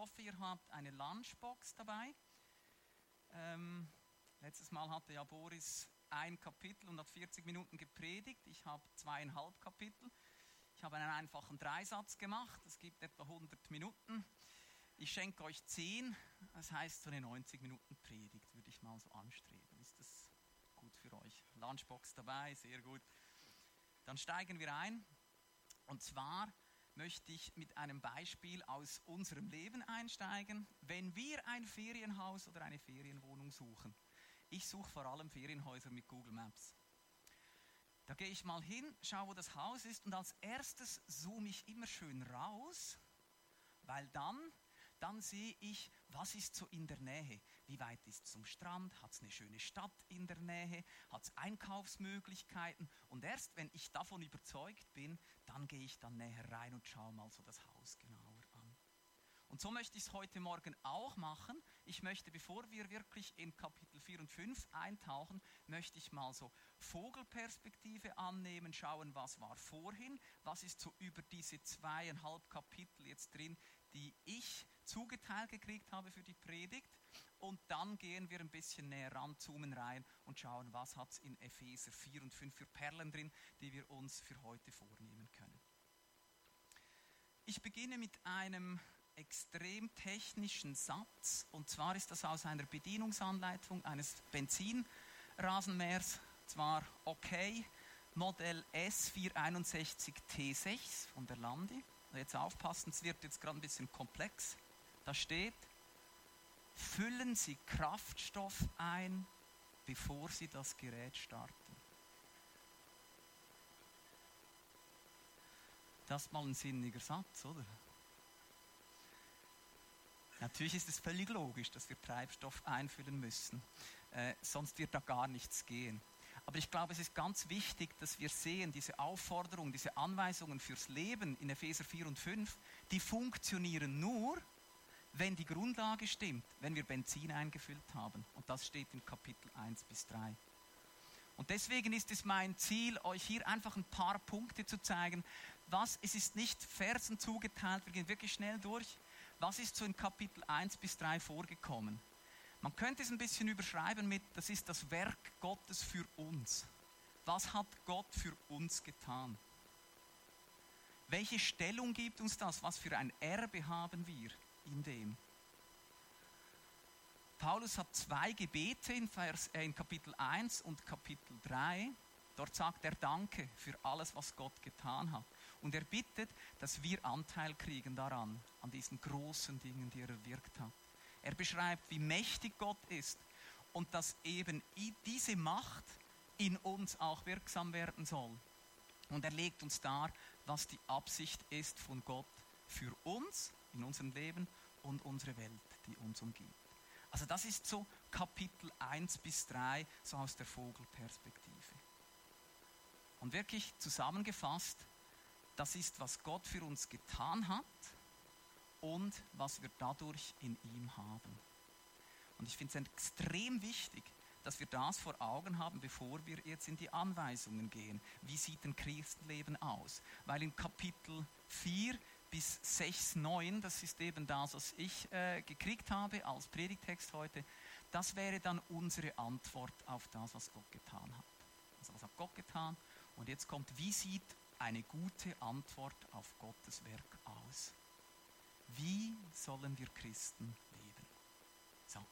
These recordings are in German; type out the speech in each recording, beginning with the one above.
hoffe, ihr habt eine Lunchbox dabei. Ähm, letztes Mal hatte ja Boris ein Kapitel und hat 40 Minuten gepredigt. Ich habe zweieinhalb Kapitel. Ich habe einen einfachen Dreisatz gemacht. Es gibt etwa 100 Minuten. Ich schenke euch 10. Das heißt, so eine 90 Minuten Predigt würde ich mal so anstreben. Ist das gut für euch? Lunchbox dabei, sehr gut. Dann steigen wir ein. Und zwar möchte ich mit einem Beispiel aus unserem Leben einsteigen. Wenn wir ein Ferienhaus oder eine Ferienwohnung suchen, ich suche vor allem Ferienhäuser mit Google Maps. Da gehe ich mal hin, schaue, wo das Haus ist und als erstes zoome ich immer schön raus, weil dann, dann sehe ich, was ist so in der Nähe. Wie weit ist es zum Strand? Hat es eine schöne Stadt in der Nähe? Hat es Einkaufsmöglichkeiten? Und erst wenn ich davon überzeugt bin, dann gehe ich dann näher rein und schaue mal so das Haus genauer an. Und so möchte ich es heute Morgen auch machen. Ich möchte, bevor wir wirklich in Kapitel 4 und 5 eintauchen, möchte ich mal so Vogelperspektive annehmen, schauen, was war vorhin, was ist so über diese zweieinhalb Kapitel jetzt drin, die ich zugeteilt gekriegt habe für die Predigt. Und dann gehen wir ein bisschen näher ran, zoomen rein und schauen, was hat es in Epheser 4 und 5 für Perlen drin, die wir uns für heute vornehmen können. Ich beginne mit einem extrem technischen Satz. Und zwar ist das aus einer Bedienungsanleitung eines Benzinrasenmähers. Zwar okay, Modell S461T6 von der Landi. Jetzt aufpassen, es wird jetzt gerade ein bisschen komplex. Da steht, füllen Sie Kraftstoff ein, bevor Sie das Gerät starten. Das ist mal ein sinniger Satz, oder? Natürlich ist es völlig logisch, dass wir Treibstoff einfüllen müssen, äh, sonst wird da gar nichts gehen. Aber ich glaube, es ist ganz wichtig, dass wir sehen, diese Aufforderungen, diese Anweisungen fürs Leben in Epheser 4 und 5, die funktionieren nur, wenn die Grundlage stimmt, wenn wir Benzin eingefüllt haben. Und das steht in Kapitel 1 bis 3. Und deswegen ist es mein Ziel, euch hier einfach ein paar Punkte zu zeigen, was, es ist nicht Versen zugeteilt, wir gehen wirklich schnell durch, was ist so in Kapitel 1 bis 3 vorgekommen? Man könnte es ein bisschen überschreiben mit, das ist das Werk Gottes für uns. Was hat Gott für uns getan? Welche Stellung gibt uns das? Was für ein Erbe haben wir in dem? Paulus hat zwei Gebete in, Vers, äh, in Kapitel 1 und Kapitel 3. Dort sagt er Danke für alles, was Gott getan hat. Und er bittet, dass wir Anteil kriegen daran, an diesen großen Dingen, die er erwirkt hat. Er beschreibt, wie mächtig Gott ist und dass eben diese Macht in uns auch wirksam werden soll. Und er legt uns dar, was die Absicht ist von Gott für uns in unserem Leben und unsere Welt, die uns umgibt. Also das ist so Kapitel 1 bis 3, so aus der Vogelperspektive. Und wirklich zusammengefasst, das ist, was Gott für uns getan hat und was wir dadurch in ihm haben. Und ich finde es extrem wichtig, dass wir das vor Augen haben, bevor wir jetzt in die Anweisungen gehen. Wie sieht ein Christenleben aus? Weil in Kapitel 4 bis 6, 9, das ist eben das, was ich äh, gekriegt habe als Predigtext heute, das wäre dann unsere Antwort auf das, was Gott getan hat. Also was hat Gott getan? Und jetzt kommt, wie sieht eine gute Antwort auf Gottes Werk aus? Wie sollen wir Christen leben? So.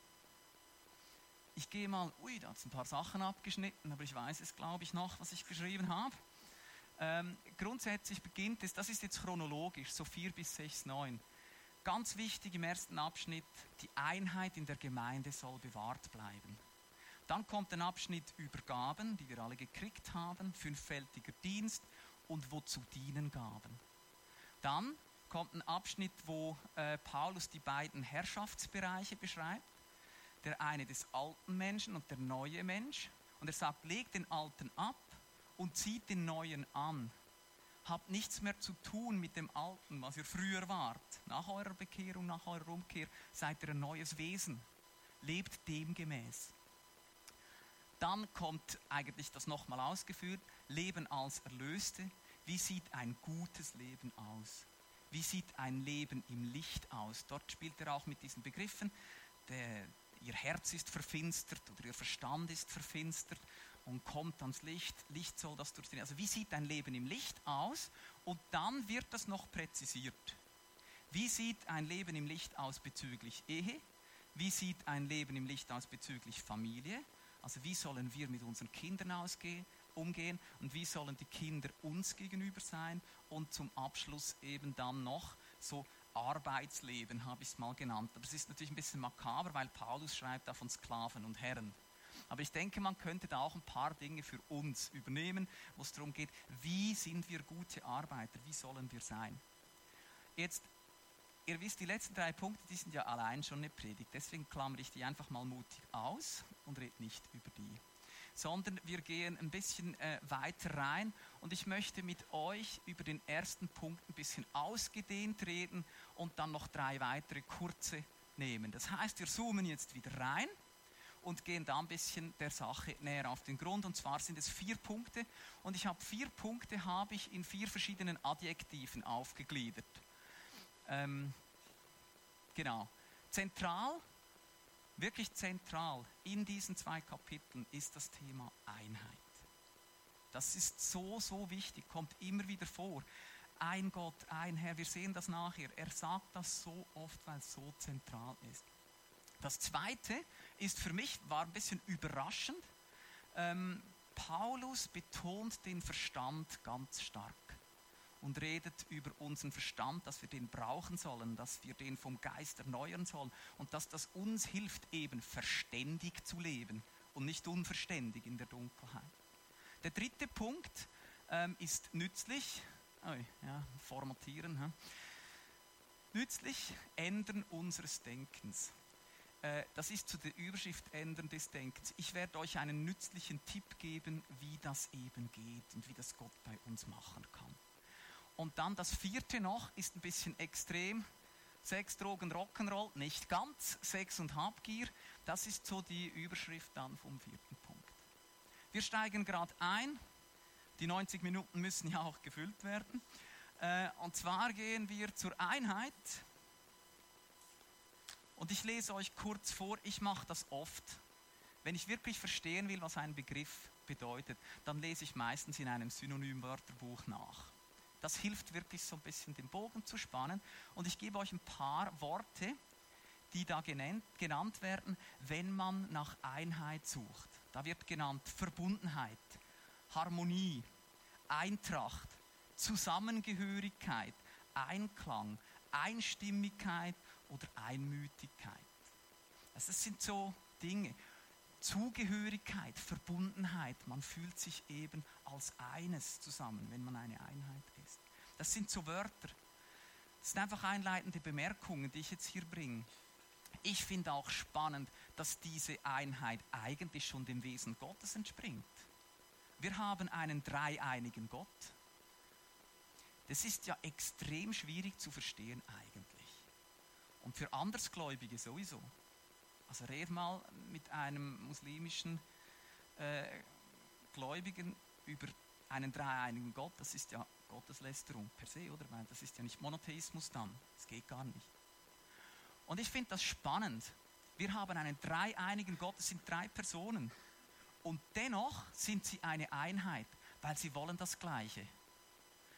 Ich gehe mal, ui, da hat es ein paar Sachen abgeschnitten, aber ich weiß es, glaube ich, noch, was ich geschrieben habe. Ähm, grundsätzlich beginnt es, das ist jetzt chronologisch, so 4 bis 6, 9. Ganz wichtig im ersten Abschnitt, die Einheit in der Gemeinde soll bewahrt bleiben. Dann kommt ein Abschnitt über Gaben, die wir alle gekriegt haben, fünffältiger Dienst und wozu dienen Gaben. Dann kommt ein Abschnitt, wo äh, Paulus die beiden Herrschaftsbereiche beschreibt. Der eine des alten Menschen und der neue Mensch. Und er sagt, legt den alten ab und zieht den neuen an. Habt nichts mehr zu tun mit dem Alten, was ihr früher wart. Nach eurer Bekehrung, nach eurer Umkehr seid ihr ein neues Wesen. Lebt demgemäß. Dann kommt eigentlich das nochmal ausgeführt, Leben als Erlöste. Wie sieht ein gutes Leben aus? Wie sieht ein Leben im Licht aus? Dort spielt er auch mit diesen Begriffen. Der, ihr Herz ist verfinstert oder ihr Verstand ist verfinstert und kommt ans Licht. Licht soll das durchdringen. Also wie sieht ein Leben im Licht aus? Und dann wird das noch präzisiert. Wie sieht ein Leben im Licht aus bezüglich Ehe? Wie sieht ein Leben im Licht aus bezüglich Familie? Also wie sollen wir mit unseren Kindern ausgehen, umgehen und wie sollen die Kinder uns gegenüber sein? Und zum Abschluss eben dann noch so Arbeitsleben, habe ich es mal genannt. Aber es ist natürlich ein bisschen makaber, weil Paulus schreibt da von Sklaven und Herren. Aber ich denke, man könnte da auch ein paar Dinge für uns übernehmen, wo es darum geht, wie sind wir gute Arbeiter, wie sollen wir sein. Jetzt, ihr wisst, die letzten drei Punkte, die sind ja allein schon eine Predigt. Deswegen klammere ich die einfach mal mutig aus und rede nicht über die. Sondern wir gehen ein bisschen äh, weiter rein und ich möchte mit euch über den ersten Punkt ein bisschen ausgedehnt reden und dann noch drei weitere kurze nehmen. Das heißt, wir zoomen jetzt wieder rein und gehen da ein bisschen der Sache näher auf den Grund. Und zwar sind es vier Punkte und ich habe vier Punkte habe ich in vier verschiedenen Adjektiven aufgegliedert. Ähm, genau. Zentral, wirklich zentral in diesen zwei Kapiteln ist das Thema Einheit. Das ist so, so wichtig, kommt immer wieder vor. Ein Gott, ein Herr, wir sehen das nachher. Er sagt das so oft, weil es so zentral ist. Das zweite ist für mich, war ein bisschen überraschend. Ähm, Paulus betont den Verstand ganz stark und redet über unseren Verstand, dass wir den brauchen sollen, dass wir den vom Geist erneuern sollen und dass das uns hilft, eben verständig zu leben und nicht unverständig in der Dunkelheit. Der dritte Punkt ähm, ist nützlich. Oh, ja, formatieren. Hm? Nützlich, ändern unseres Denkens. Äh, das ist zu der Überschrift Ändern des Denkens. Ich werde euch einen nützlichen Tipp geben, wie das eben geht und wie das Gott bei uns machen kann. Und dann das vierte noch ist ein bisschen extrem. Sex, Drogen, Rock'n'Roll, nicht ganz. Sex und Habgier, das ist so die Überschrift dann vom vierten Punkt. Wir steigen gerade ein. Die 90 Minuten müssen ja auch gefüllt werden. Äh, und zwar gehen wir zur Einheit und ich lese euch kurz vor, ich mache das oft. Wenn ich wirklich verstehen will, was ein Begriff bedeutet, dann lese ich meistens in einem Synonymwörterbuch nach. Das hilft wirklich so ein bisschen den Bogen zu spannen. Und ich gebe euch ein paar Worte, die da genannt, genannt werden, wenn man nach Einheit sucht. Da wird genannt Verbundenheit, Harmonie, Eintracht, Zusammengehörigkeit, Einklang, Einstimmigkeit oder Einmütigkeit. Also das sind so Dinge. Zugehörigkeit, Verbundenheit, man fühlt sich eben als eines zusammen, wenn man eine Einheit ist. Das sind so Wörter. Das sind einfach einleitende Bemerkungen, die ich jetzt hier bringe. Ich finde auch spannend, dass diese Einheit eigentlich schon dem Wesen Gottes entspringt. Wir haben einen dreieinigen Gott. Das ist ja extrem schwierig zu verstehen eigentlich. Und für Andersgläubige sowieso. Also red mal mit einem muslimischen äh, Gläubigen über einen dreieinigen Gott. Das ist ja Gotteslästerung per se, oder? Weil das ist ja nicht Monotheismus dann. Das geht gar nicht. Und ich finde das spannend. Wir haben einen dreieinigen Gott, es sind drei Personen. Und dennoch sind sie eine Einheit, weil sie wollen das Gleiche.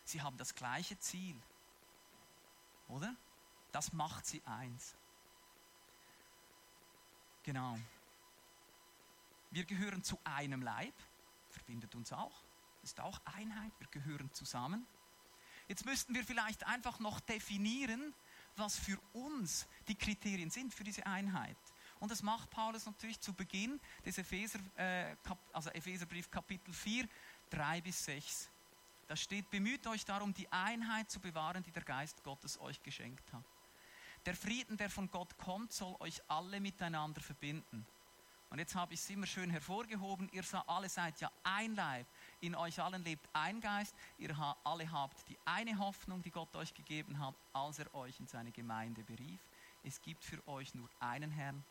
Sie haben das gleiche Ziel. Oder? Das macht sie eins. Genau. Wir gehören zu einem Leib, verbindet uns auch, ist auch Einheit, wir gehören zusammen. Jetzt müssten wir vielleicht einfach noch definieren, was für uns die Kriterien sind für diese Einheit. Und das macht Paulus natürlich zu Beginn des Epheser, äh, also Epheserbrief Kapitel 4, 3 bis 6. Da steht, bemüht euch darum, die Einheit zu bewahren, die der Geist Gottes euch geschenkt hat. Der Frieden, der von Gott kommt, soll euch alle miteinander verbinden. Und jetzt habe ich es immer schön hervorgehoben, ihr alle seid ja ein Leib, in euch allen lebt ein Geist, ihr alle habt die eine Hoffnung, die Gott euch gegeben hat, als er euch in seine Gemeinde berief. Es gibt für euch nur einen Herrn,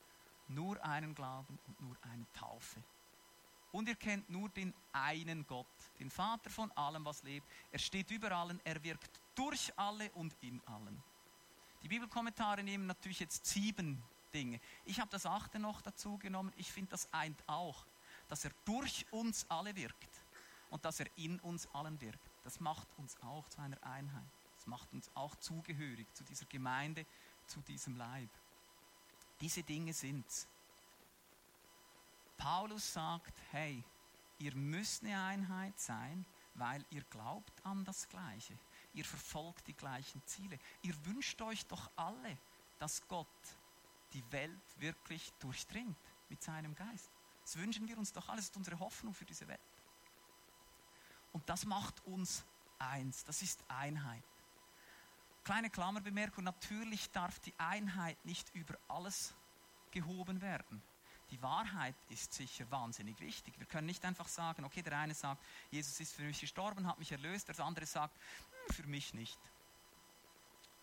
nur einen Glauben und nur eine Taufe. und ihr kennt nur den einen Gott, den Vater von allem, was lebt. Er steht über allen, er wirkt durch alle und in allen. Die Bibelkommentare nehmen natürlich jetzt sieben Dinge. Ich habe das achte noch dazu genommen. Ich finde, das eint auch, dass er durch uns alle wirkt und dass er in uns allen wirkt. Das macht uns auch zu einer Einheit. Das macht uns auch zugehörig zu dieser Gemeinde, zu diesem Leib. Diese Dinge sind's. Paulus sagt, hey, ihr müsst eine Einheit sein, weil ihr glaubt an das Gleiche. Ihr verfolgt die gleichen Ziele. Ihr wünscht euch doch alle, dass Gott die Welt wirklich durchdringt mit seinem Geist. Das wünschen wir uns doch alles, das ist unsere Hoffnung für diese Welt. Und das macht uns eins, das ist Einheit. Kleine Klammerbemerkung, natürlich darf die Einheit nicht über alles gehoben werden. Die Wahrheit ist sicher wahnsinnig wichtig. Wir können nicht einfach sagen, okay, der eine sagt, Jesus ist für mich gestorben, hat mich erlöst, der andere sagt, für mich nicht.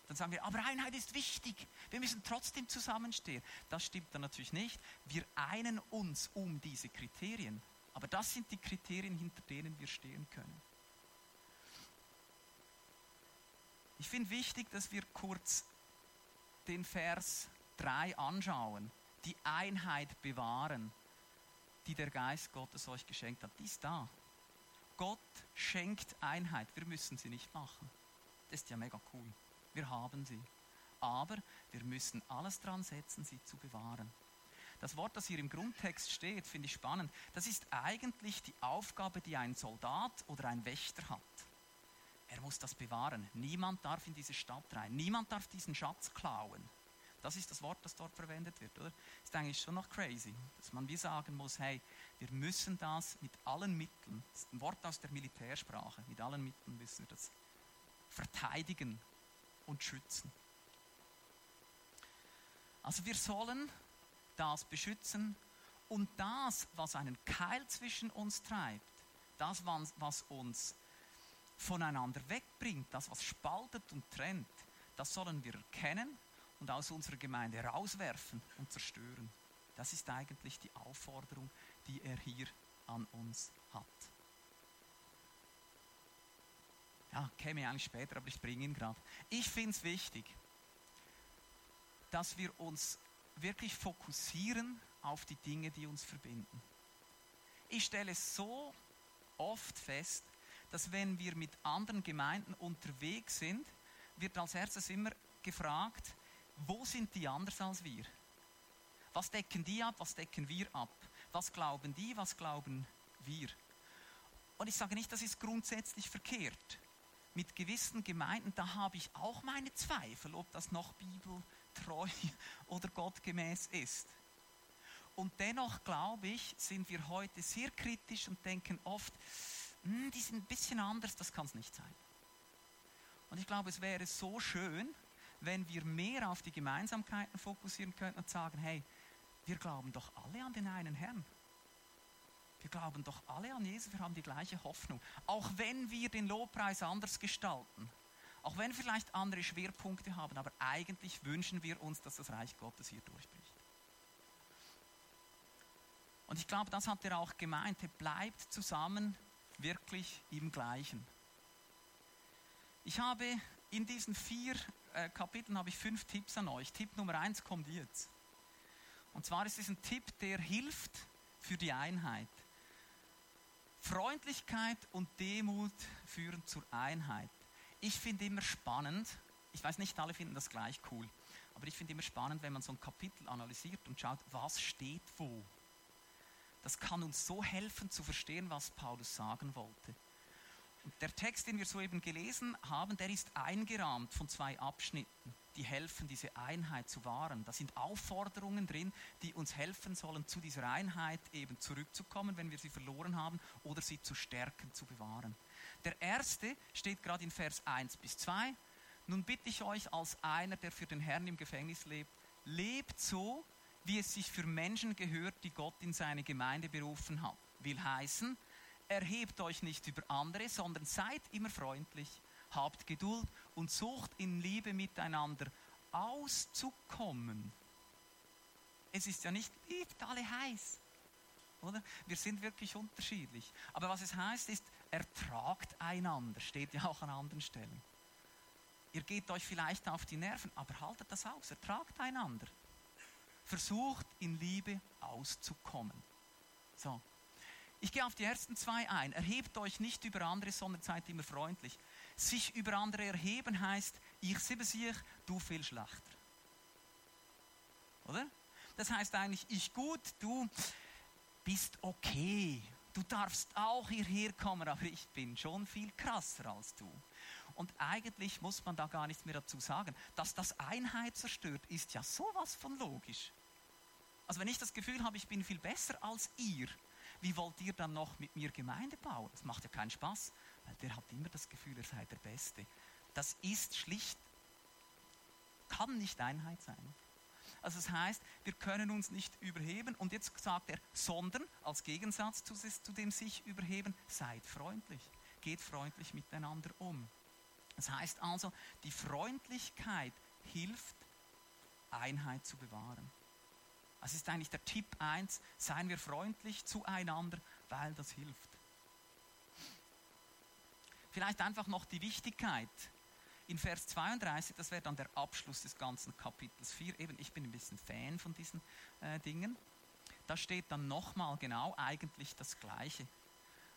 Dann sagen wir, aber Einheit ist wichtig. Wir müssen trotzdem zusammenstehen. Das stimmt dann natürlich nicht. Wir einen uns um diese Kriterien. Aber das sind die Kriterien, hinter denen wir stehen können. Ich finde wichtig, dass wir kurz den Vers 3 anschauen die Einheit bewahren, die der Geist Gottes euch geschenkt hat. Die ist da. Gott schenkt Einheit. Wir müssen sie nicht machen. Das ist ja mega cool. Wir haben sie. Aber wir müssen alles dran setzen, sie zu bewahren. Das Wort, das hier im Grundtext steht, finde ich spannend. Das ist eigentlich die Aufgabe, die ein Soldat oder ein Wächter hat. Er muss das bewahren. Niemand darf in diese Stadt rein. Niemand darf diesen Schatz klauen. Das ist das Wort, das dort verwendet wird, oder? Ist eigentlich schon noch crazy, dass man wie sagen muss, hey, wir müssen das mit allen Mitteln, das ist ein Wort aus der Militärsprache, mit allen Mitteln müssen wir das verteidigen und schützen. Also wir sollen das beschützen und das, was einen Keil zwischen uns treibt, das, was uns voneinander wegbringt, das, was spaltet und trennt, das sollen wir erkennen und aus unserer Gemeinde rauswerfen und zerstören. Das ist eigentlich die Aufforderung, die er hier an uns hat. Ja, käme eigentlich später, aber ich bringe ihn gerade. Ich finde es wichtig, dass wir uns wirklich fokussieren auf die Dinge, die uns verbinden. Ich stelle so oft fest, dass wenn wir mit anderen Gemeinden unterwegs sind, wird als erstes immer gefragt, wo sind die anders als wir? Was decken die ab, was decken wir ab? Was glauben die, was glauben wir? Und ich sage nicht, das ist grundsätzlich verkehrt. Mit gewissen Gemeinden, da habe ich auch meine Zweifel, ob das noch bibeltreu oder gottgemäß ist. Und dennoch glaube ich, sind wir heute sehr kritisch und denken oft, hm, die sind ein bisschen anders, das kann es nicht sein. Und ich glaube, es wäre so schön, wenn wir mehr auf die Gemeinsamkeiten fokussieren könnten und sagen, hey, wir glauben doch alle an den einen Herrn. Wir glauben doch alle an Jesus, wir haben die gleiche Hoffnung. Auch wenn wir den Lobpreis anders gestalten, auch wenn vielleicht andere Schwerpunkte haben, aber eigentlich wünschen wir uns, dass das Reich Gottes hier durchbricht. Und ich glaube, das hat er auch gemeint. Er bleibt zusammen wirklich im Gleichen. Ich habe in diesen vier äh, Kapiteln habe ich fünf Tipps an euch. Tipp Nummer eins kommt jetzt. Und zwar ist es ein Tipp, der hilft für die Einheit. Freundlichkeit und Demut führen zur Einheit. Ich finde immer spannend, ich weiß nicht, alle finden das gleich cool, aber ich finde immer spannend, wenn man so ein Kapitel analysiert und schaut, was steht wo. Das kann uns so helfen zu verstehen, was Paulus sagen wollte. Der Text, den wir soeben gelesen haben, der ist eingerahmt von zwei Abschnitten, die helfen, diese Einheit zu wahren. Da sind Aufforderungen drin, die uns helfen sollen, zu dieser Einheit eben zurückzukommen, wenn wir sie verloren haben, oder sie zu stärken, zu bewahren. Der erste steht gerade in Vers 1 bis 2. Nun bitte ich euch als einer, der für den Herrn im Gefängnis lebt, lebt so, wie es sich für Menschen gehört, die Gott in seine Gemeinde berufen hat. Will heißen, erhebt euch nicht über andere, sondern seid immer freundlich, habt Geduld und sucht in Liebe miteinander auszukommen. Es ist ja nicht, liebt alle heiß. oder? Wir sind wirklich unterschiedlich. Aber was es heißt, ist, ertragt einander, steht ja auch an anderen Stellen. Ihr geht euch vielleicht auf die Nerven, aber haltet das aus, ertragt einander. Versucht in Liebe auszukommen. So. Ich gehe auf die ersten zwei ein. Erhebt euch nicht über andere, sondern seid immer freundlich. Sich über andere erheben heißt, ich sehe sich, du viel schlechter. Oder? Das heißt eigentlich, ich gut, du bist okay. Du darfst auch hierher kommen, aber ich bin schon viel krasser als du. Und eigentlich muss man da gar nichts mehr dazu sagen. Dass das Einheit zerstört, ist ja sowas von logisch. Also wenn ich das Gefühl habe, ich bin viel besser als ihr, wie wollt ihr dann noch mit mir Gemeinde bauen? Das macht ja keinen Spaß, weil der hat immer das Gefühl, er sei der Beste. Das ist schlicht, kann nicht Einheit sein. Also das heißt, wir können uns nicht überheben. Und jetzt sagt er, sondern als Gegensatz zu, zu dem sich überheben, seid freundlich. Geht freundlich miteinander um. Das heißt also, die Freundlichkeit hilft, Einheit zu bewahren. Das ist eigentlich der Tipp 1, seien wir freundlich zueinander, weil das hilft. Vielleicht einfach noch die Wichtigkeit. In Vers 32, das wäre dann der Abschluss des ganzen Kapitels 4, eben ich bin ein bisschen Fan von diesen äh, Dingen, da steht dann nochmal genau eigentlich das Gleiche.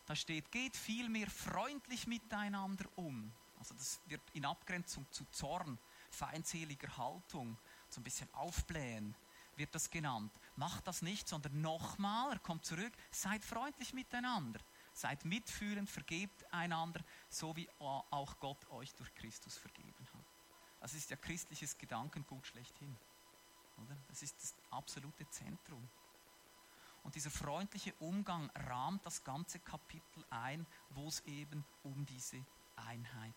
Da steht, geht vielmehr freundlich miteinander um. Also das wird in Abgrenzung zu Zorn, feindseliger Haltung, so ein bisschen aufblähen, wird das genannt. Macht das nicht, sondern nochmal, er kommt zurück, seid freundlich miteinander, seid mitfühlend, vergebt einander, so wie auch Gott euch durch Christus vergeben hat. Das ist ja christliches Gedankengut schlechthin. Oder? Das ist das absolute Zentrum. Und dieser freundliche Umgang rahmt das ganze Kapitel ein, wo es eben um diese Einheit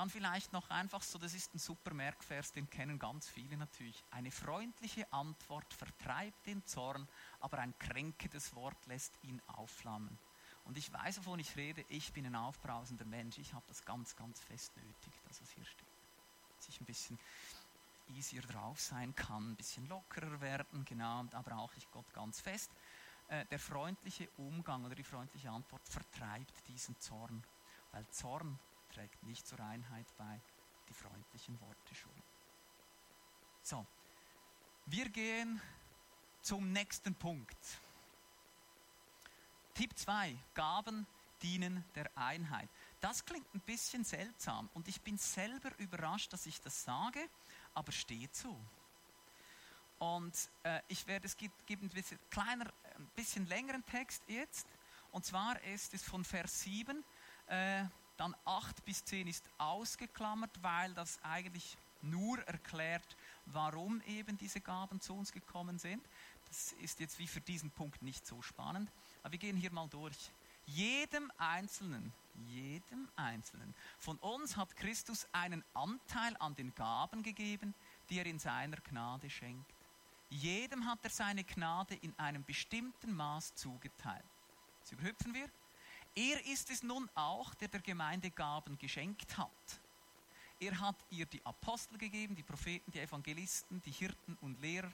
dann vielleicht noch einfach so, das ist ein super Merkvers, den kennen ganz viele natürlich. Eine freundliche Antwort vertreibt den Zorn, aber ein kränkendes Wort lässt ihn aufflammen. Und ich weiß, wovon ich rede, ich bin ein aufbrausender Mensch, ich habe das ganz, ganz fest nötig, dass es hier steht. Dass ich ein bisschen easier drauf sein kann, ein bisschen lockerer werden, genau, da brauche ich Gott ganz fest. Äh, der freundliche Umgang oder die freundliche Antwort vertreibt diesen Zorn, weil Zorn trägt nicht zur Einheit bei, die freundlichen Worte schon. So, wir gehen zum nächsten Punkt. Tipp 2, Gaben dienen der Einheit. Das klingt ein bisschen seltsam und ich bin selber überrascht, dass ich das sage, aber steht so. Und äh, ich werde, es gibt, gibt ein bisschen kleiner, ein bisschen längeren Text jetzt. Und zwar ist es von Vers 7. Äh, dann 8 bis 10 ist ausgeklammert, weil das eigentlich nur erklärt, warum eben diese Gaben zu uns gekommen sind. Das ist jetzt wie für diesen Punkt nicht so spannend. Aber wir gehen hier mal durch. Jedem Einzelnen, jedem Einzelnen von uns hat Christus einen Anteil an den Gaben gegeben, die er in seiner Gnade schenkt. Jedem hat er seine Gnade in einem bestimmten Maß zugeteilt. Das überhüpfen wir. Er ist es nun auch, der der Gemeinde Gaben geschenkt hat. Er hat ihr die Apostel gegeben, die Propheten, die Evangelisten, die Hirten und Lehrer.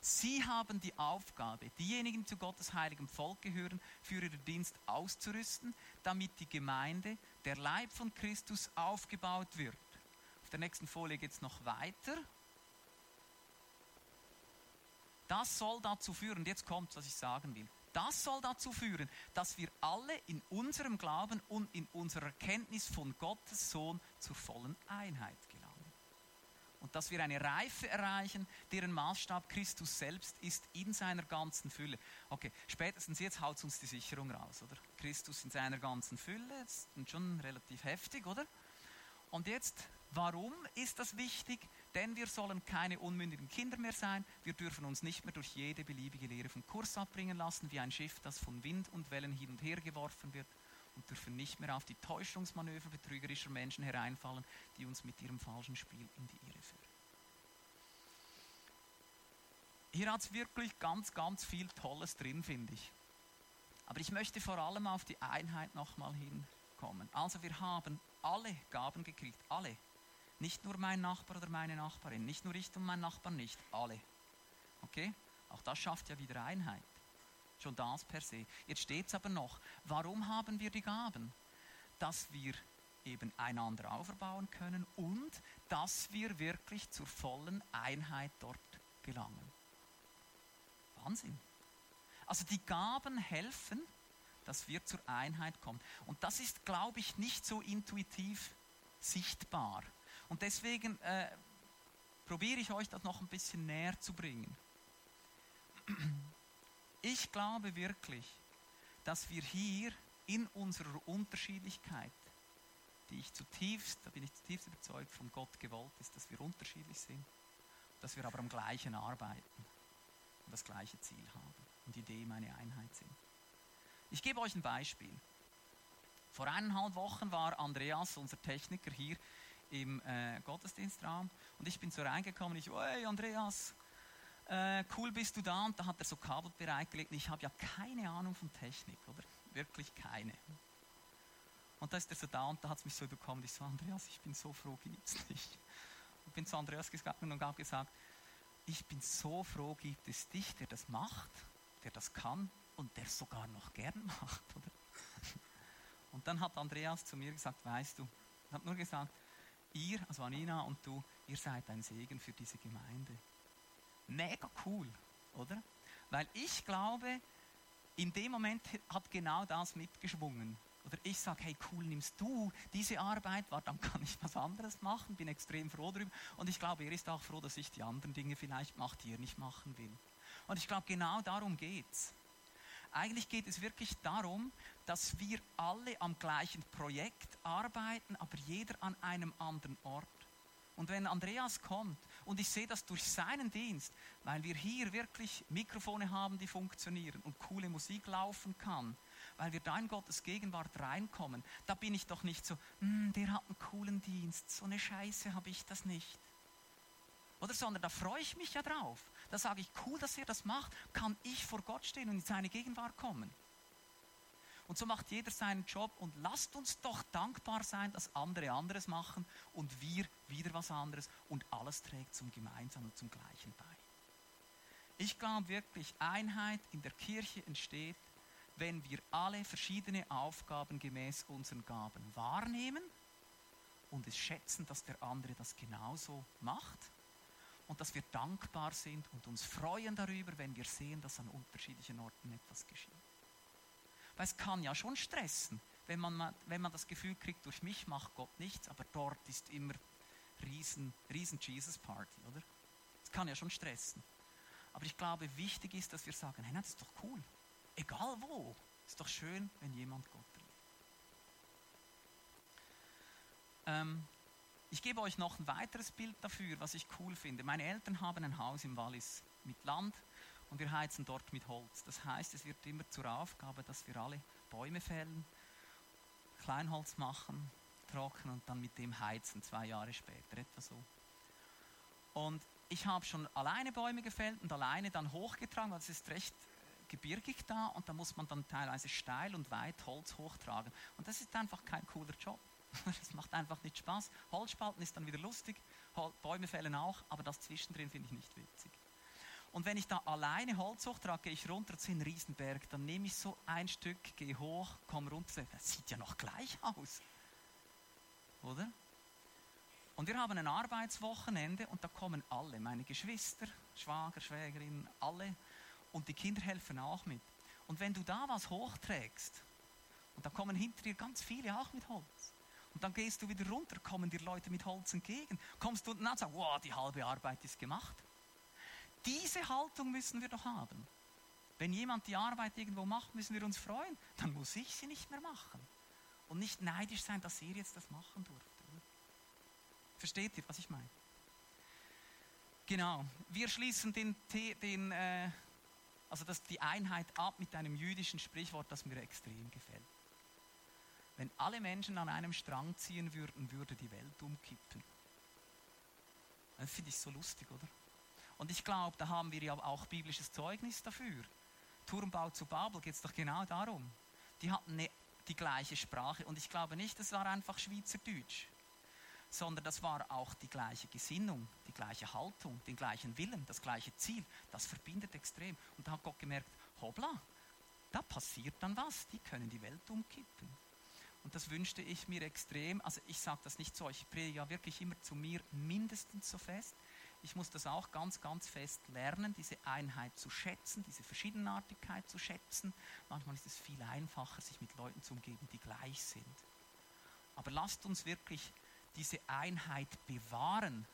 Sie haben die Aufgabe, diejenigen, die zu Gottes heiligem Volk gehören, für ihren Dienst auszurüsten, damit die Gemeinde, der Leib von Christus, aufgebaut wird. Auf der nächsten Folie geht es noch weiter. Das soll dazu führen, jetzt kommt, was ich sagen will. Das soll dazu führen, dass wir alle in unserem Glauben und in unserer Erkenntnis von Gottes Sohn zur vollen Einheit gelangen. Und dass wir eine Reife erreichen, deren Maßstab Christus selbst ist in seiner ganzen Fülle. Okay, spätestens jetzt haut uns die Sicherung raus, oder? Christus in seiner ganzen Fülle, das ist schon relativ heftig, oder? Und jetzt, warum ist das wichtig? Denn wir sollen keine unmündigen Kinder mehr sein. Wir dürfen uns nicht mehr durch jede beliebige Lehre vom Kurs abbringen lassen, wie ein Schiff, das von Wind und Wellen hin und her geworfen wird. Und dürfen nicht mehr auf die Täuschungsmanöver betrügerischer Menschen hereinfallen, die uns mit ihrem falschen Spiel in die Irre führen. Hier hat es wirklich ganz, ganz viel Tolles drin, finde ich. Aber ich möchte vor allem auf die Einheit nochmal hinkommen. Also wir haben alle Gaben gekriegt, alle. Nicht nur mein Nachbar oder meine Nachbarin, nicht nur ich und mein Nachbar nicht, alle. Okay? Auch das schafft ja wieder Einheit. Schon das per se. Jetzt steht es aber noch, warum haben wir die Gaben? Dass wir eben einander aufbauen können und dass wir wirklich zur vollen Einheit dort gelangen. Wahnsinn. Also die Gaben helfen, dass wir zur Einheit kommen. Und das ist, glaube ich, nicht so intuitiv sichtbar. Und deswegen äh, probiere ich euch das noch ein bisschen näher zu bringen. Ich glaube wirklich, dass wir hier in unserer Unterschiedlichkeit, die ich zutiefst, da bin ich zutiefst überzeugt, von Gott gewollt ist, dass wir unterschiedlich sind, dass wir aber am gleichen arbeiten und das gleiche Ziel haben und die Idee meine Einheit sind. Ich gebe euch ein Beispiel. Vor eineinhalb Wochen war Andreas, unser Techniker, hier im äh, Gottesdienstraum und ich bin so reingekommen. Ich, hey Andreas, äh, cool bist du da und da hat er so Kabel bereitgelegt und ich habe ja keine Ahnung von Technik, oder? Wirklich keine. Und da ist er so da und da hat es mich so bekommen. Ich so, Andreas, ich bin so froh, gibt es dich. Und bin zu Andreas gegangen und habe gesagt, ich bin so froh, gibt es dich, der das macht, der das kann und der sogar noch gern macht, oder? Und dann hat Andreas zu mir gesagt, weißt du, er hat nur gesagt, ihr, also Anina und du, ihr seid ein Segen für diese Gemeinde. Mega cool, oder? Weil ich glaube, in dem Moment hat genau das mitgeschwungen. Oder ich sage, hey cool, nimmst du diese Arbeit wahr, dann kann ich was anderes machen, bin extrem froh darüber. Und ich glaube, er ist auch froh, dass ich die anderen Dinge vielleicht mache, die er nicht machen will. Und ich glaube, genau darum geht es. Eigentlich geht es wirklich darum, dass wir alle am gleichen Projekt arbeiten, aber jeder an einem anderen Ort. Und wenn Andreas kommt und ich sehe das durch seinen Dienst, weil wir hier wirklich Mikrofone haben, die funktionieren und coole Musik laufen kann, weil wir da in Gottes Gegenwart reinkommen, da bin ich doch nicht so, hm, der hat einen coolen Dienst, so eine Scheiße habe ich das nicht. Oder sondern da freue ich mich ja drauf. Da sage ich, cool, dass er das macht, kann ich vor Gott stehen und in seine Gegenwart kommen. Und so macht jeder seinen Job und lasst uns doch dankbar sein, dass andere anderes machen und wir wieder was anderes und alles trägt zum Gemeinsamen und zum Gleichen bei. Ich glaube wirklich, Einheit in der Kirche entsteht, wenn wir alle verschiedene Aufgaben gemäß unseren Gaben wahrnehmen und es schätzen, dass der andere das genauso macht und dass wir dankbar sind und uns freuen darüber, wenn wir sehen, dass an unterschiedlichen Orten etwas geschieht. Weil es kann ja schon stressen, wenn man, wenn man das Gefühl kriegt, durch mich macht Gott nichts, aber dort ist immer riesen, riesen Jesus Party, oder? Es kann ja schon stressen. Aber ich glaube, wichtig ist, dass wir sagen, hey, das ist doch cool. Egal wo. Ist doch schön, wenn jemand Gott liebt. Ähm, ich gebe euch noch ein weiteres Bild dafür, was ich cool finde. Meine Eltern haben ein Haus im Wallis mit Land und wir heizen dort mit Holz. Das heißt, es wird immer zur Aufgabe, dass wir alle Bäume fällen, Kleinholz machen, trocknen und dann mit dem heizen, zwei Jahre später, etwa so. Und ich habe schon alleine Bäume gefällt und alleine dann hochgetragen, also es ist recht äh, gebirgig da und da muss man dann teilweise steil und weit Holz hochtragen. Und das ist einfach kein cooler Job. Das macht einfach nicht Spaß. Holzspalten ist dann wieder lustig, Bäume fällen auch, aber das zwischendrin finde ich nicht witzig. Und wenn ich da alleine Holz hochtrage, gehe ich runter zu einem Riesenberg, dann nehme ich so ein Stück, gehe hoch, komme runter, das sieht ja noch gleich aus. Oder? Und wir haben ein Arbeitswochenende und da kommen alle, meine Geschwister, Schwager, Schwägerin, alle. Und die Kinder helfen auch mit. Und wenn du da was hochträgst, und da kommen hinter dir ganz viele auch mit Holz. Und dann gehst du wieder runter, kommen dir Leute mit Holz entgegen. Kommst du unten an und sagst, wow, die halbe Arbeit ist gemacht. Diese Haltung müssen wir doch haben. Wenn jemand die Arbeit irgendwo macht, müssen wir uns freuen. Dann muss ich sie nicht mehr machen. Und nicht neidisch sein, dass er jetzt das machen durfte. Versteht ihr, was ich meine? Genau. Wir schließen den, den äh, also das, die Einheit ab mit einem jüdischen Sprichwort, das mir extrem gefällt. Wenn alle Menschen an einem Strang ziehen würden, würde die Welt umkippen. Das finde ich so lustig, oder? Und ich glaube, da haben wir ja auch biblisches Zeugnis dafür. Turmbau zu Babel geht es doch genau darum. Die hatten eine, die gleiche Sprache und ich glaube nicht, das war einfach Schweizerdeutsch, sondern das war auch die gleiche Gesinnung, die gleiche Haltung, den gleichen Willen, das gleiche Ziel. Das verbindet extrem. Und da hat Gott gemerkt, hoppla, da passiert dann was, die können die Welt umkippen. Und das wünschte ich mir extrem. Also ich sage das nicht so, ich predige ja wirklich immer zu mir mindestens so fest. Ich muss das auch ganz, ganz fest lernen, diese Einheit zu schätzen, diese Verschiedenartigkeit zu schätzen. Manchmal ist es viel einfacher, sich mit Leuten zu umgeben, die gleich sind. Aber lasst uns wirklich diese Einheit bewahren,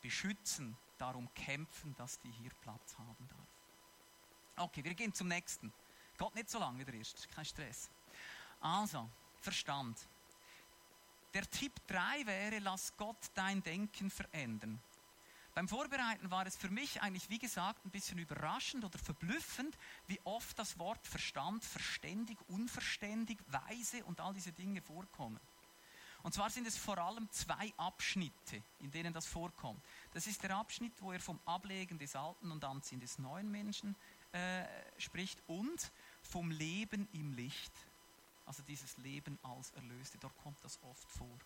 beschützen, darum kämpfen, dass die hier Platz haben darf. Okay, wir gehen zum nächsten. Gott nicht so lange wieder erst, kein Stress. Also, Verstand. Der Tipp 3 wäre, lass Gott dein Denken verändern. Beim Vorbereiten war es für mich eigentlich, wie gesagt, ein bisschen überraschend oder verblüffend, wie oft das Wort Verstand, verständig, unverständig, weise und all diese Dinge vorkommen. Und zwar sind es vor allem zwei Abschnitte, in denen das vorkommt. Das ist der Abschnitt, wo er vom Ablegen des alten und Anziehen des neuen Menschen äh, spricht und vom Leben im Licht. Also dieses Leben als Erlöste, dort kommt das oft vor.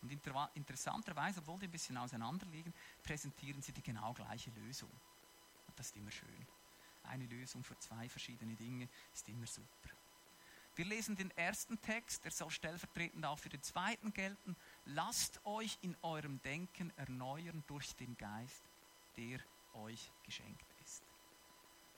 Und inter interessanterweise, obwohl die ein bisschen auseinanderliegen, präsentieren sie die genau gleiche Lösung. Und das ist immer schön. Eine Lösung für zwei verschiedene Dinge ist immer super. Wir lesen den ersten Text, der soll stellvertretend auch für den zweiten gelten. Lasst euch in eurem Denken erneuern durch den Geist, der euch geschenkt ist.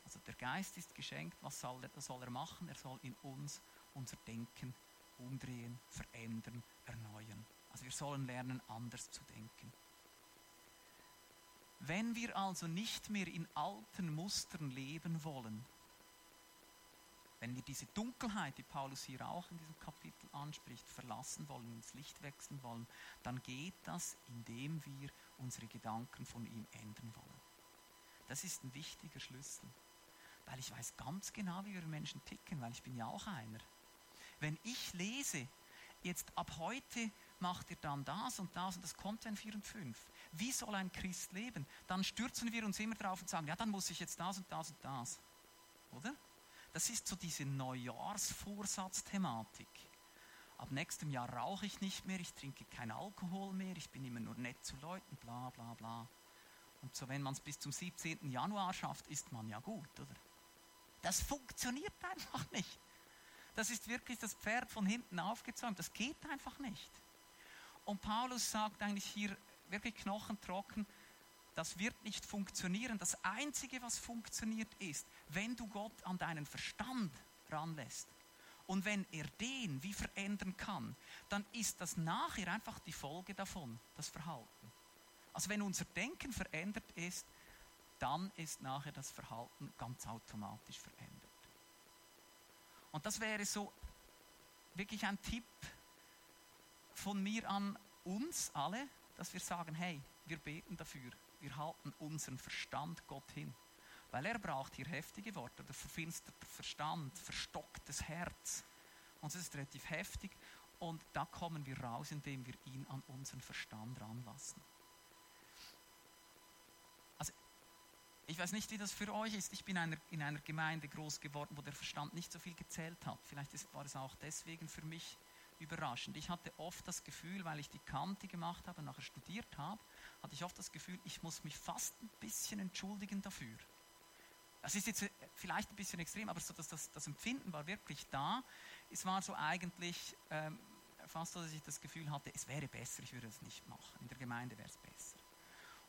Also der Geist ist geschenkt, was soll er, was soll er machen? Er soll in uns unser Denken umdrehen, verändern, erneuern. Also wir sollen lernen, anders zu denken. Wenn wir also nicht mehr in alten Mustern leben wollen, wenn wir diese Dunkelheit, die Paulus hier auch in diesem Kapitel anspricht, verlassen wollen, ins Licht wechseln wollen, dann geht das, indem wir unsere Gedanken von ihm ändern wollen. Das ist ein wichtiger Schlüssel, weil ich weiß ganz genau, wie wir Menschen ticken, weil ich bin ja auch einer. Wenn ich lese, jetzt ab heute macht ihr dann das und das und das kommt dann 4 und 5. Wie soll ein Christ leben? Dann stürzen wir uns immer drauf und sagen, ja, dann muss ich jetzt das und das und das. Oder? Das ist so diese Neujahrsvorsatzthematik. Ab nächstem Jahr rauche ich nicht mehr, ich trinke keinen Alkohol mehr, ich bin immer nur nett zu Leuten, bla bla bla. Und so, wenn man es bis zum 17. Januar schafft, ist man ja gut, oder? Das funktioniert einfach nicht. Das ist wirklich das Pferd von hinten aufgezäumt. Das geht einfach nicht. Und Paulus sagt eigentlich hier wirklich knochentrocken, das wird nicht funktionieren. Das Einzige, was funktioniert, ist, wenn du Gott an deinen Verstand ranlässt. Und wenn er den wie verändern kann, dann ist das nachher einfach die Folge davon, das Verhalten. Also wenn unser Denken verändert ist, dann ist nachher das Verhalten ganz automatisch verändert. Und das wäre so wirklich ein Tipp von mir an uns alle, dass wir sagen, hey, wir beten dafür, wir halten unseren Verstand Gott hin. Weil er braucht hier heftige Worte, der verfinsterte Verstand, verstocktes Herz. Und es ist relativ heftig und da kommen wir raus, indem wir ihn an unseren Verstand ranlassen. Ich weiß nicht, wie das für euch ist. Ich bin einer, in einer Gemeinde groß geworden, wo der Verstand nicht so viel gezählt hat. Vielleicht ist, war es auch deswegen für mich überraschend. Ich hatte oft das Gefühl, weil ich die Kante gemacht habe und nachher studiert habe, hatte ich oft das Gefühl, ich muss mich fast ein bisschen entschuldigen dafür. Das ist jetzt äh, vielleicht ein bisschen extrem, aber so, dass das, das Empfinden war wirklich da. Es war so eigentlich ähm, fast so, dass ich das Gefühl hatte, es wäre besser, ich würde es nicht machen. In der Gemeinde wäre es besser.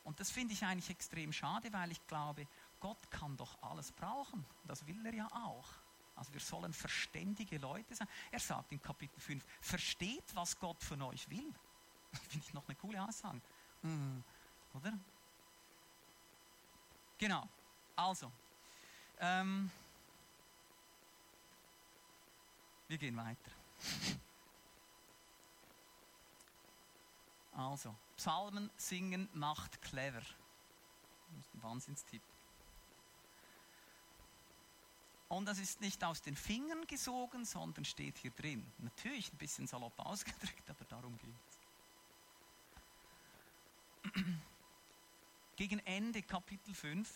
Und das finde ich eigentlich extrem schade, weil ich glaube, Gott kann doch alles brauchen. Das will er ja auch. Also wir sollen verständige Leute sein. Er sagt in Kapitel 5, versteht, was Gott von euch will. Finde ich noch eine coole Aussage. Hm, oder? Genau. Also, ähm, wir gehen weiter. Also, Psalmen singen macht clever. Das ist ein Wahnsinnstipp. Und das ist nicht aus den Fingern gesogen, sondern steht hier drin. Natürlich ein bisschen salopp ausgedrückt, aber darum geht es. Gegen Ende Kapitel 5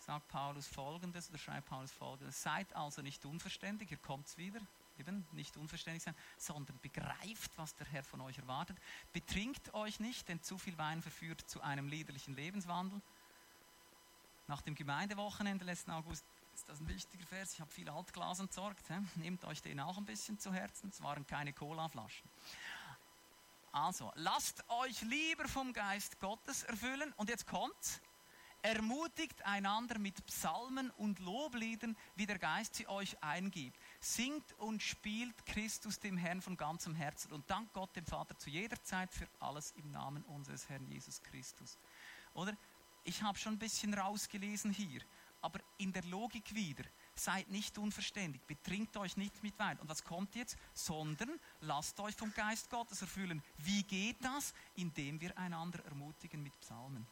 sagt Paulus folgendes, oder schreibt Paulus folgendes, seid also nicht unverständig, hier kommt es wieder, eben nicht unverständlich sein, sondern begreift, was der Herr von euch erwartet. Betrinkt euch nicht, denn zu viel Wein verführt zu einem liederlichen Lebenswandel. Nach dem Gemeindewochenende letzten August ist das ein wichtiger Vers. Ich habe viel Altglas entsorgt. He? Nehmt euch den auch ein bisschen zu Herzen. Es waren keine Colaflaschen. Also, lasst euch lieber vom Geist Gottes erfüllen. Und jetzt kommt's. Ermutigt einander mit Psalmen und Lobliedern, wie der Geist sie euch eingibt. Singt und spielt Christus dem Herrn von ganzem Herzen und dankt Gott dem Vater zu jeder Zeit für alles im Namen unseres Herrn Jesus Christus. Oder? Ich habe schon ein bisschen rausgelesen hier, aber in der Logik wieder. Seid nicht unverständig, betrinkt euch nicht mit Wein. Und was kommt jetzt? Sondern lasst euch vom Geist Gottes erfüllen. Wie geht das? Indem wir einander ermutigen mit Psalmen.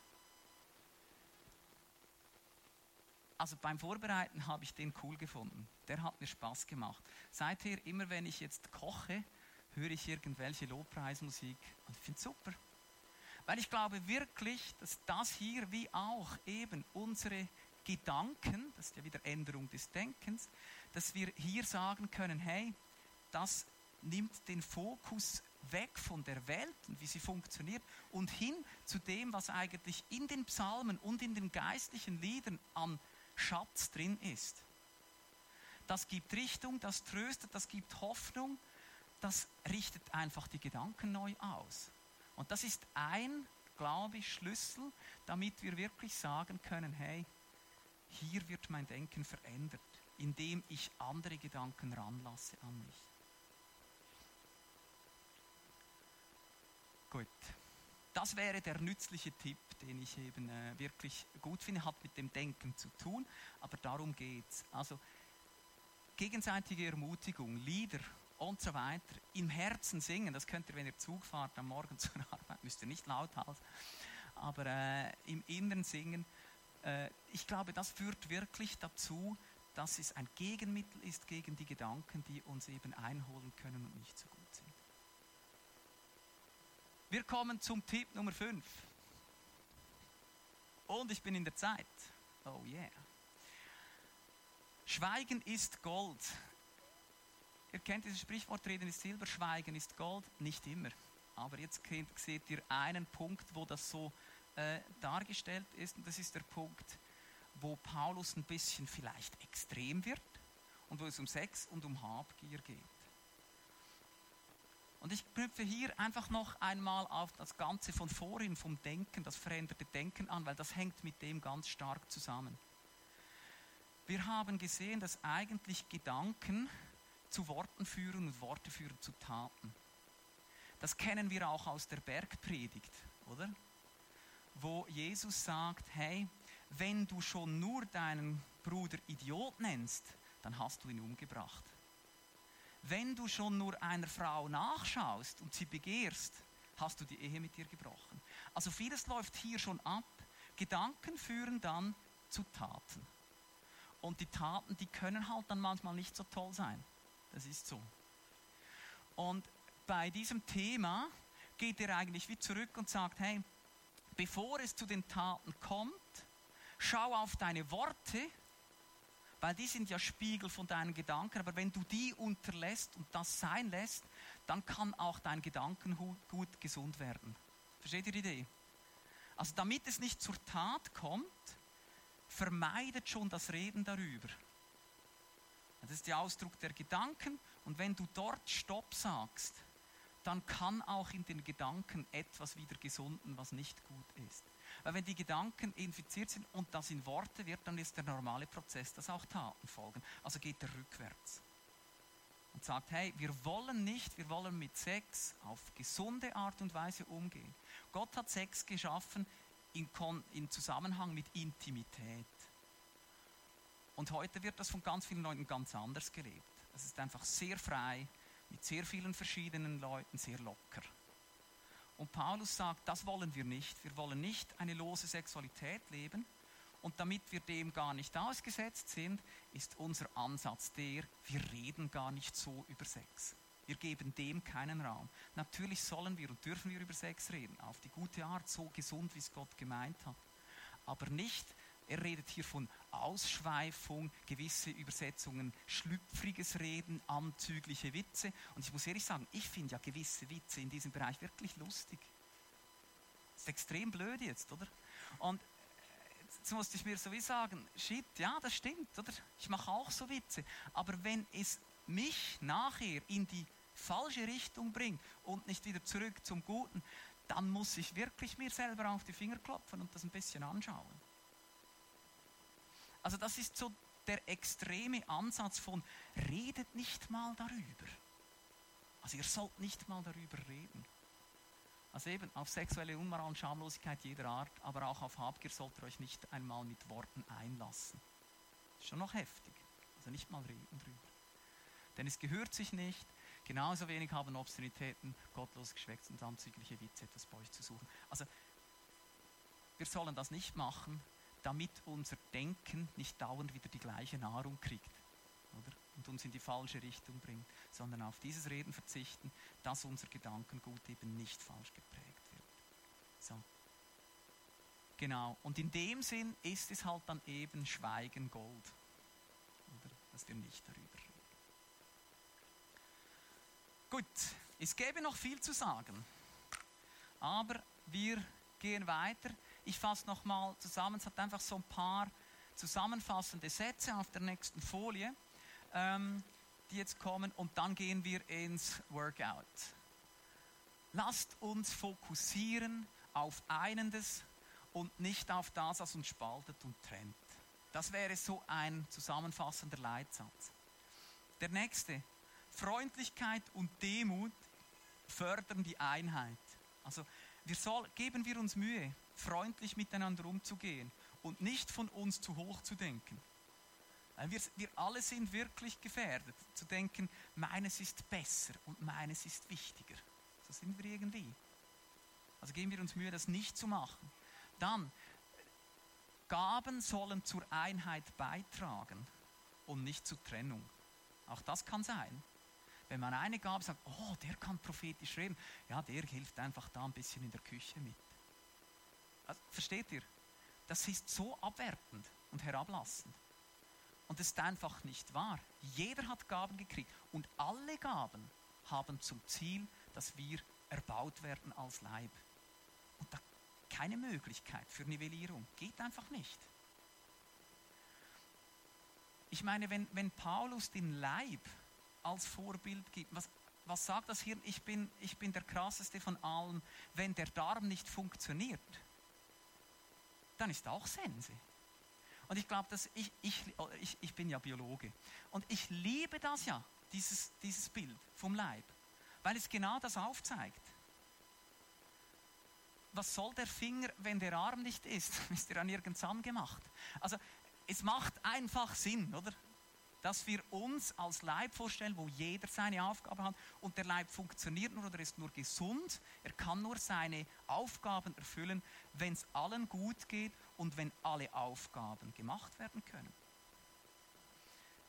Also beim Vorbereiten habe ich den cool gefunden. Der hat mir Spaß gemacht. Seither, immer wenn ich jetzt koche, höre ich irgendwelche Lobpreismusik und ich finde es super. Weil ich glaube wirklich, dass das hier wie auch eben unsere Gedanken, das ist ja wieder Änderung des Denkens, dass wir hier sagen können, hey, das nimmt den Fokus weg von der Welt und wie sie funktioniert und hin zu dem, was eigentlich in den Psalmen und in den geistlichen Liedern an Schatz drin ist. Das gibt Richtung, das tröstet, das gibt Hoffnung, das richtet einfach die Gedanken neu aus. Und das ist ein, glaube ich, Schlüssel, damit wir wirklich sagen können, hey, hier wird mein Denken verändert, indem ich andere Gedanken ranlasse an mich. Gut, das wäre der nützliche Tipp, den ich eben äh, wirklich gut finde, hat mit dem Denken zu tun, aber darum geht es. Also gegenseitige Ermutigung, Lieder und so weiter, im Herzen singen, das könnt ihr, wenn ihr Zug fahrt am Morgen zur Arbeit, müsst ihr nicht laut halten, aber äh, im Inneren singen, äh, ich glaube, das führt wirklich dazu, dass es ein Gegenmittel ist gegen die Gedanken, die uns eben einholen können und nicht so gut. Wir kommen zum Tipp Nummer 5. Und ich bin in der Zeit. Oh yeah. Schweigen ist Gold. Ihr kennt dieses Sprichwort, Reden ist Silber, Schweigen ist Gold. Nicht immer. Aber jetzt seht ihr einen Punkt, wo das so äh, dargestellt ist. Und das ist der Punkt, wo Paulus ein bisschen vielleicht extrem wird und wo es um Sex und um Habgier geht. Und ich knüpfe hier einfach noch einmal auf das Ganze von vorhin, vom Denken, das veränderte Denken an, weil das hängt mit dem ganz stark zusammen. Wir haben gesehen, dass eigentlich Gedanken zu Worten führen und Worte führen zu Taten. Das kennen wir auch aus der Bergpredigt, oder? Wo Jesus sagt, hey, wenn du schon nur deinen Bruder Idiot nennst, dann hast du ihn umgebracht. Wenn du schon nur einer Frau nachschaust und sie begehrst, hast du die Ehe mit ihr gebrochen. Also vieles läuft hier schon ab. Gedanken führen dann zu Taten. Und die Taten, die können halt dann manchmal nicht so toll sein. Das ist so. Und bei diesem Thema geht er eigentlich wie zurück und sagt, hey, bevor es zu den Taten kommt, schau auf deine Worte weil die sind ja Spiegel von deinen Gedanken. Aber wenn du die unterlässt und das sein lässt, dann kann auch dein Gedankengut gesund werden. Versteht ihr die Idee? Also damit es nicht zur Tat kommt, vermeidet schon das Reden darüber. Das ist der Ausdruck der Gedanken. Und wenn du dort Stopp sagst, dann kann auch in den Gedanken etwas wieder gesunden, was nicht gut ist. Weil wenn die Gedanken infiziert sind und das in Worte wird, dann ist der normale Prozess, dass auch Taten folgen. Also geht er rückwärts und sagt, hey, wir wollen nicht, wir wollen mit Sex auf gesunde Art und Weise umgehen. Gott hat Sex geschaffen in, in Zusammenhang mit Intimität. Und heute wird das von ganz vielen Leuten ganz anders gelebt. Es ist einfach sehr frei, mit sehr vielen verschiedenen Leuten, sehr locker. Und Paulus sagt, das wollen wir nicht. Wir wollen nicht eine lose Sexualität leben. Und damit wir dem gar nicht ausgesetzt sind, ist unser Ansatz der, wir reden gar nicht so über Sex. Wir geben dem keinen Raum. Natürlich sollen wir und dürfen wir über Sex reden, auf die gute Art, so gesund, wie es Gott gemeint hat. Aber nicht, Er redet hier von Ausschweifung, gewisse Übersetzungen, schlüpfriges Reden, anzügliche Witze. Und ich muss ehrlich sagen, ich finde ja gewisse Witze in diesem Bereich wirklich lustig. Das ist extrem blöd jetzt, oder? Und jetzt musste ich mir so wie sagen, shit, ja, das stimmt, oder? Ich mache auch so Witze. Aber wenn es mich nachher in die falsche Richtung bringt und nicht wieder zurück zum Guten, dann muss ich wirklich mir selber auf die Finger klopfen und das ein bisschen anschauen. Also das ist so der extreme Ansatz von, redet nicht mal darüber. Also ihr sollt nicht mal darüber reden. Also eben auf sexuelle Unmoral und Schamlosigkeit jeder Art, aber auch auf Habgier sollt ihr euch nicht einmal mit Worten einlassen. Ist schon noch heftig. Also nicht mal reden drüber. Denn es gehört sich nicht, Genauso wenig haben Obszönitäten, gottlos Geschwätz und anzügliche Witze etwas bei euch zu suchen. Also, wir sollen das nicht machen, damit unser Denken nicht dauernd wieder die gleiche Nahrung kriegt oder? und uns in die falsche Richtung bringt, sondern auf dieses Reden verzichten, dass unser Gedankengut eben nicht falsch geprägt wird. So. Genau. Und in dem Sinn ist es halt dann eben Schweigen Gold. Oder? Dass wir nicht darüber reden. Gut, es gäbe noch viel zu sagen, aber wir gehen weiter. Ich fasse nochmal zusammen, es hat einfach so ein paar zusammenfassende Sätze auf der nächsten Folie, ähm, die jetzt kommen und dann gehen wir ins Workout. Lasst uns fokussieren auf Einendes und nicht auf das, was uns spaltet und trennt. Das wäre so ein zusammenfassender Leitsatz. Der nächste, Freundlichkeit und Demut fördern die Einheit. Also wir soll, geben wir uns Mühe, freundlich miteinander umzugehen und nicht von uns zu hoch zu denken. Wir, wir alle sind wirklich gefährdet, zu denken, meines ist besser und meines ist wichtiger. So sind wir irgendwie. Also geben wir uns Mühe, das nicht zu machen. Dann, Gaben sollen zur Einheit beitragen und nicht zur Trennung. Auch das kann sein. Wenn man eine Gabe sagt, oh, der kann prophetisch reden, ja, der hilft einfach da ein bisschen in der Küche mit. Also, versteht ihr? Das ist so abwertend und herablassend. Und das ist einfach nicht wahr. Jeder hat Gaben gekriegt und alle Gaben haben zum Ziel, dass wir erbaut werden als Leib. Und da keine Möglichkeit für Nivellierung. Geht einfach nicht. Ich meine, wenn, wenn Paulus den Leib als Vorbild gibt. Was, was sagt das hier? Ich bin, ich bin der krasseste von allen. Wenn der Darm nicht funktioniert, dann ist auch Sense. Und ich glaube, dass ich, ich, ich, ich bin ja Biologe. Und ich liebe das ja, dieses, dieses Bild vom Leib, weil es genau das aufzeigt. Was soll der Finger, wenn der Arm nicht ist? Ist er an nirgends angemacht. Also es macht einfach Sinn, oder? Dass wir uns als Leib vorstellen, wo jeder seine Aufgabe hat und der Leib funktioniert nur oder ist nur gesund. Er kann nur seine Aufgaben erfüllen, wenn es allen gut geht und wenn alle Aufgaben gemacht werden können.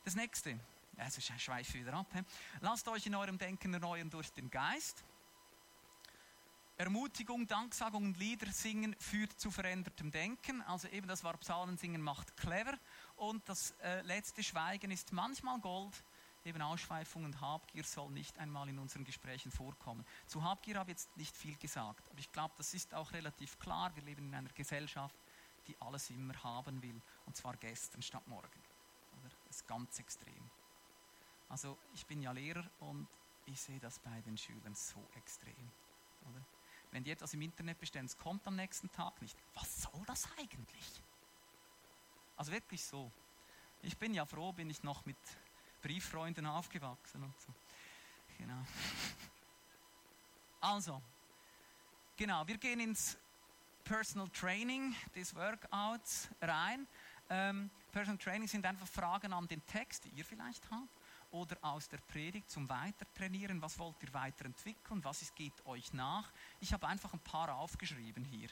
Das nächste, also ich schweife wieder ab. He? Lasst euch in eurem Denken erneuern durch den Geist. Ermutigung, Danksagung und Lieder singen führt zu verändertem Denken. Also eben das war Psalmensingen macht clever. Und das äh, letzte Schweigen ist manchmal Gold. Eben Ausschweifung und Habgier soll nicht einmal in unseren Gesprächen vorkommen. Zu Habgier habe ich jetzt nicht viel gesagt, aber ich glaube, das ist auch relativ klar. Wir leben in einer Gesellschaft, die alles immer haben will, und zwar gestern statt morgen. Oder? Das ist ganz extrem. Also ich bin ja Lehrer und ich sehe das bei den Schülern so extrem. Oder? Wenn die etwas im Internet bestellen, es kommt am nächsten Tag nicht. Was soll das eigentlich? Also wirklich so. Ich bin ja froh, bin ich noch mit Brieffreunden aufgewachsen und so. Genau. Also, genau, wir gehen ins Personal Training des Workouts rein. Ähm, Personal Training sind einfach Fragen an den Text, die ihr vielleicht habt, oder aus der Predigt zum Weitertrainieren. Was wollt ihr weiterentwickeln? Was ist, geht euch nach? Ich habe einfach ein paar aufgeschrieben hier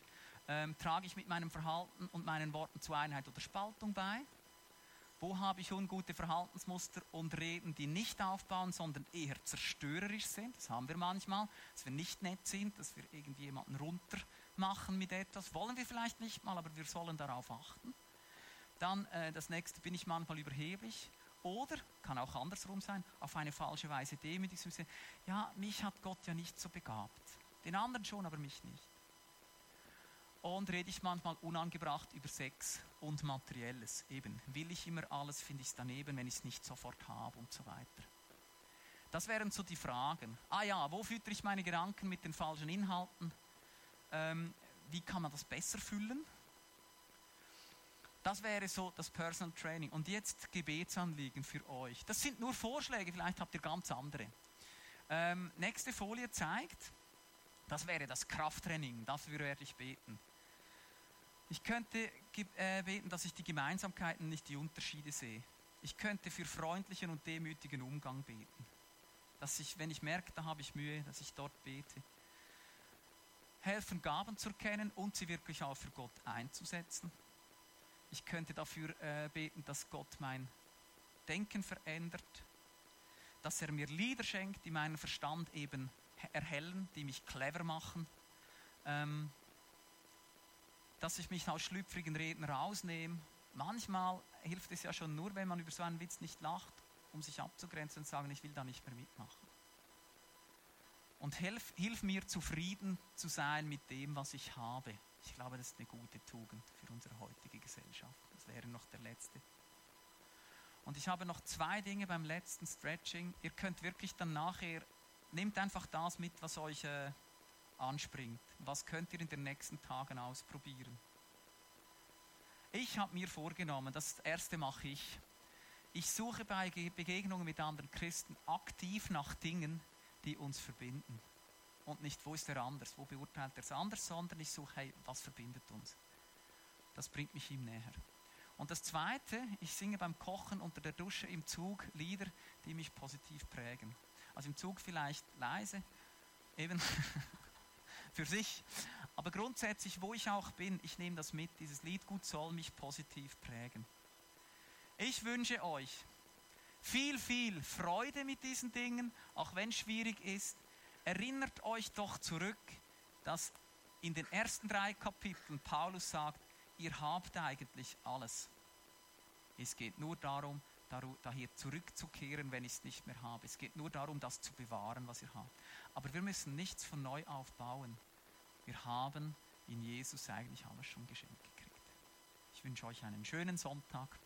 ähm, trage ich mit meinem Verhalten und meinen Worten zu Einheit oder Spaltung bei? Wo habe ich ungute Verhaltensmuster und Reden, die nicht aufbauen, sondern eher zerstörerisch sind? Das haben wir manchmal, dass wir nicht nett sind, dass wir irgendjemanden runter machen mit etwas. Wollen wir vielleicht nicht mal, aber wir sollen darauf achten. Dann äh, das nächste, bin ich manchmal überheblich? Oder, kann auch andersrum sein, auf eine falsche Weise demütig. Ja, mich hat Gott ja nicht so begabt. Den anderen schon, aber mich nicht. Und rede ich manchmal unangebracht über Sex und Materielles. Eben, will ich immer alles, finde ich es daneben, wenn ich es nicht sofort habe und so weiter. Das wären so die Fragen. Ah ja, wo füttere ich meine Gedanken mit den falschen Inhalten? Ähm, wie kann man das besser füllen? Das wäre so das Personal Training. Und jetzt Gebetsanliegen für euch. Das sind nur Vorschläge, vielleicht habt ihr ganz andere. Ähm, nächste Folie zeigt, das wäre das Krafttraining. Dafür werde ich beten. Ich könnte äh, beten, dass ich die Gemeinsamkeiten, nicht die Unterschiede sehe. Ich könnte für freundlichen und demütigen Umgang beten. Dass ich, wenn ich merke, da habe ich Mühe, dass ich dort bete. Helfen, Gaben zu erkennen und sie wirklich auch für Gott einzusetzen. Ich könnte dafür äh, beten, dass Gott mein Denken verändert, dass er mir Lieder schenkt, die meinen Verstand eben erhellen, die mich clever machen, ähm, dass ich mich aus schlüpfrigen Reden rausnehme. Manchmal hilft es ja schon nur, wenn man über so einen Witz nicht lacht, um sich abzugrenzen und zu sagen, ich will da nicht mehr mitmachen. Und hilf, hilf mir zufrieden zu sein mit dem, was ich habe. Ich glaube, das ist eine gute Tugend für unsere heutige Gesellschaft. Das wäre noch der letzte. Und ich habe noch zwei Dinge beim letzten Stretching. Ihr könnt wirklich dann nachher, nehmt einfach das mit, was euch äh, anspringt. Was könnt ihr in den nächsten Tagen ausprobieren? Ich habe mir vorgenommen, das erste mache ich. Ich suche bei Begegnungen mit anderen Christen aktiv nach Dingen, die uns verbinden und nicht, wo ist er anders, wo beurteilt er es anders, sondern ich suche, hey, was verbindet uns. Das bringt mich ihm näher. Und das Zweite, ich singe beim Kochen unter der Dusche im Zug Lieder, die mich positiv prägen. Also im Zug vielleicht leise, eben für sich. Aber grundsätzlich, wo ich auch bin, ich nehme das mit. Dieses Lied gut soll mich positiv prägen. Ich wünsche euch viel, viel Freude mit diesen Dingen, auch wenn es schwierig ist erinnert euch doch zurück, dass in den ersten drei Kapiteln Paulus sagt, ihr habt eigentlich alles. Es geht nur darum, daher zurückzukehren, wenn ich es nicht mehr habe. Es geht nur darum, das zu bewahren, was ihr habt. Aber wir müssen nichts von neu aufbauen. Wir haben in Jesus eigentlich alles schon geschenkt gekriegt. Ich wünsche euch einen schönen Sonntag.